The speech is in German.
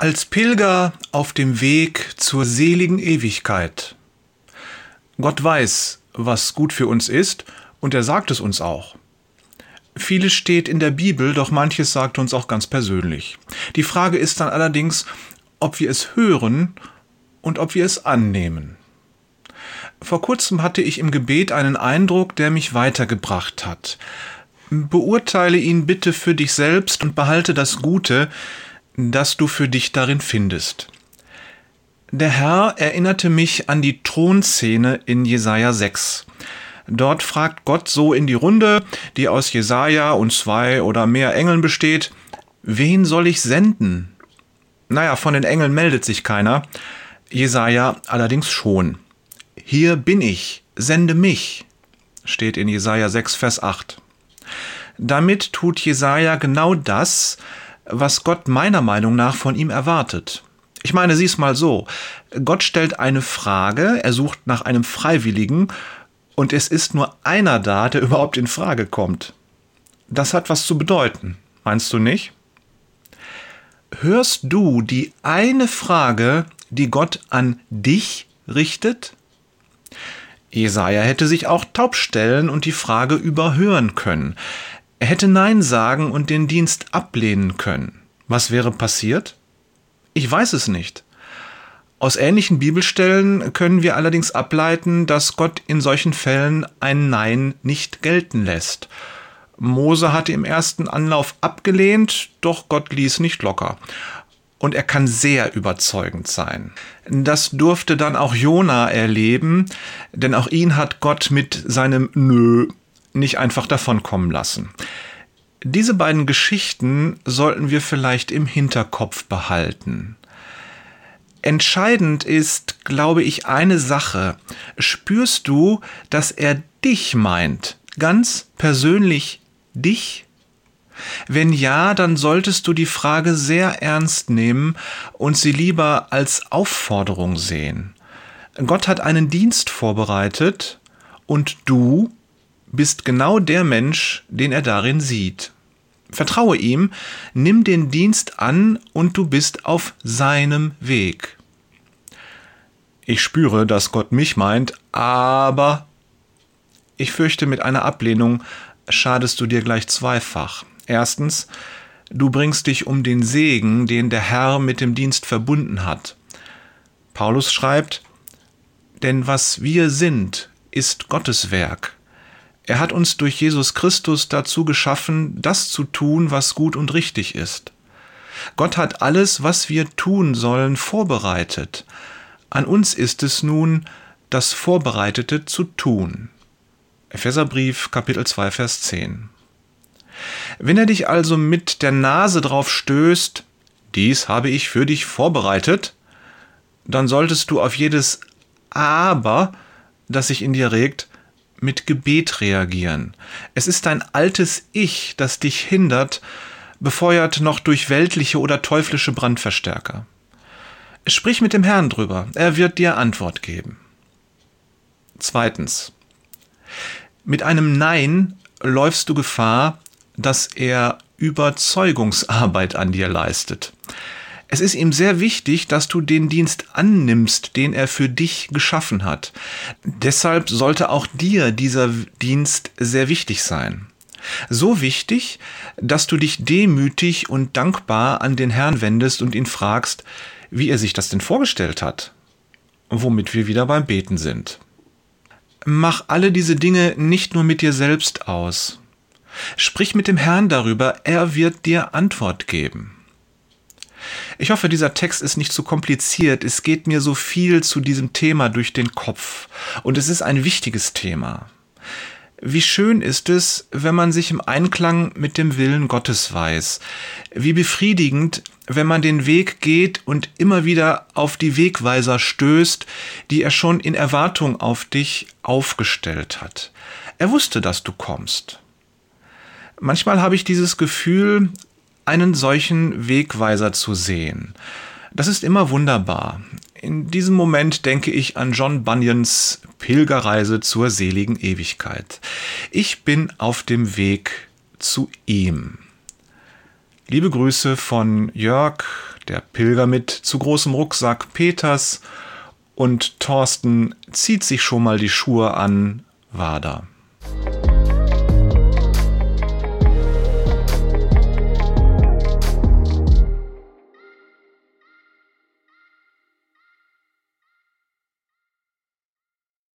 Als Pilger auf dem Weg zur seligen Ewigkeit. Gott weiß, was gut für uns ist, und er sagt es uns auch. Vieles steht in der Bibel, doch manches sagt uns auch ganz persönlich. Die Frage ist dann allerdings, ob wir es hören und ob wir es annehmen. Vor kurzem hatte ich im Gebet einen Eindruck, der mich weitergebracht hat. Beurteile ihn bitte für dich selbst und behalte das Gute, das du für dich darin findest. Der Herr erinnerte mich an die Thronszene in Jesaja 6. Dort fragt Gott so in die Runde, die aus Jesaja und zwei oder mehr Engeln besteht: Wen soll ich senden? Naja, von den Engeln meldet sich keiner. Jesaja allerdings schon. Hier bin ich, sende mich, steht in Jesaja 6, Vers 8. Damit tut Jesaja genau das, was Gott meiner Meinung nach von ihm erwartet. Ich meine, sieh's mal so. Gott stellt eine Frage, er sucht nach einem Freiwilligen und es ist nur einer da, der überhaupt in Frage kommt. Das hat was zu bedeuten, meinst du nicht? Hörst du die eine Frage, die Gott an dich richtet? Jesaja hätte sich auch taub stellen und die Frage überhören können. Er hätte Nein sagen und den Dienst ablehnen können. Was wäre passiert? Ich weiß es nicht. Aus ähnlichen Bibelstellen können wir allerdings ableiten, dass Gott in solchen Fällen ein Nein nicht gelten lässt. Mose hatte im ersten Anlauf abgelehnt, doch Gott ließ nicht locker. Und er kann sehr überzeugend sein. Das durfte dann auch Jona erleben, denn auch ihn hat Gott mit seinem Nö nicht einfach davonkommen lassen. Diese beiden Geschichten sollten wir vielleicht im Hinterkopf behalten. Entscheidend ist, glaube ich, eine Sache. Spürst du, dass er dich meint? Ganz persönlich dich? Wenn ja, dann solltest du die Frage sehr ernst nehmen und sie lieber als Aufforderung sehen. Gott hat einen Dienst vorbereitet und du bist genau der Mensch, den er darin sieht. Vertraue ihm, nimm den Dienst an und du bist auf seinem Weg. Ich spüre, dass Gott mich meint, aber ich fürchte, mit einer Ablehnung schadest du dir gleich zweifach. Erstens, du bringst dich um den Segen, den der Herr mit dem Dienst verbunden hat. Paulus schreibt, denn was wir sind, ist Gottes Werk. Er hat uns durch Jesus Christus dazu geschaffen, das zu tun, was gut und richtig ist. Gott hat alles, was wir tun sollen, vorbereitet. An uns ist es nun, das Vorbereitete zu tun. Epheserbrief Kapitel 2 Vers 10. Wenn er dich also mit der Nase drauf stößt, dies habe ich für dich vorbereitet, dann solltest du auf jedes Aber, das sich in dir regt, mit Gebet reagieren. Es ist dein altes Ich, das dich hindert, befeuert noch durch weltliche oder teuflische Brandverstärker. Sprich mit dem Herrn drüber, er wird dir Antwort geben. Zweitens. Mit einem Nein läufst du Gefahr, dass er Überzeugungsarbeit an dir leistet. Es ist ihm sehr wichtig, dass du den Dienst annimmst, den er für dich geschaffen hat. Deshalb sollte auch dir dieser Dienst sehr wichtig sein. So wichtig, dass du dich demütig und dankbar an den Herrn wendest und ihn fragst, wie er sich das denn vorgestellt hat. Womit wir wieder beim Beten sind. Mach alle diese Dinge nicht nur mit dir selbst aus. Sprich mit dem Herrn darüber, er wird dir Antwort geben. Ich hoffe, dieser Text ist nicht zu kompliziert. Es geht mir so viel zu diesem Thema durch den Kopf. Und es ist ein wichtiges Thema. Wie schön ist es, wenn man sich im Einklang mit dem Willen Gottes weiß. Wie befriedigend, wenn man den Weg geht und immer wieder auf die Wegweiser stößt, die er schon in Erwartung auf dich aufgestellt hat. Er wusste, dass du kommst. Manchmal habe ich dieses Gefühl, einen solchen Wegweiser zu sehen. Das ist immer wunderbar. In diesem Moment denke ich an John Bunyans Pilgerreise zur seligen Ewigkeit. Ich bin auf dem Weg zu ihm. Liebe Grüße von Jörg, der Pilger mit zu großem Rucksack Peters und Thorsten zieht sich schon mal die Schuhe an, da.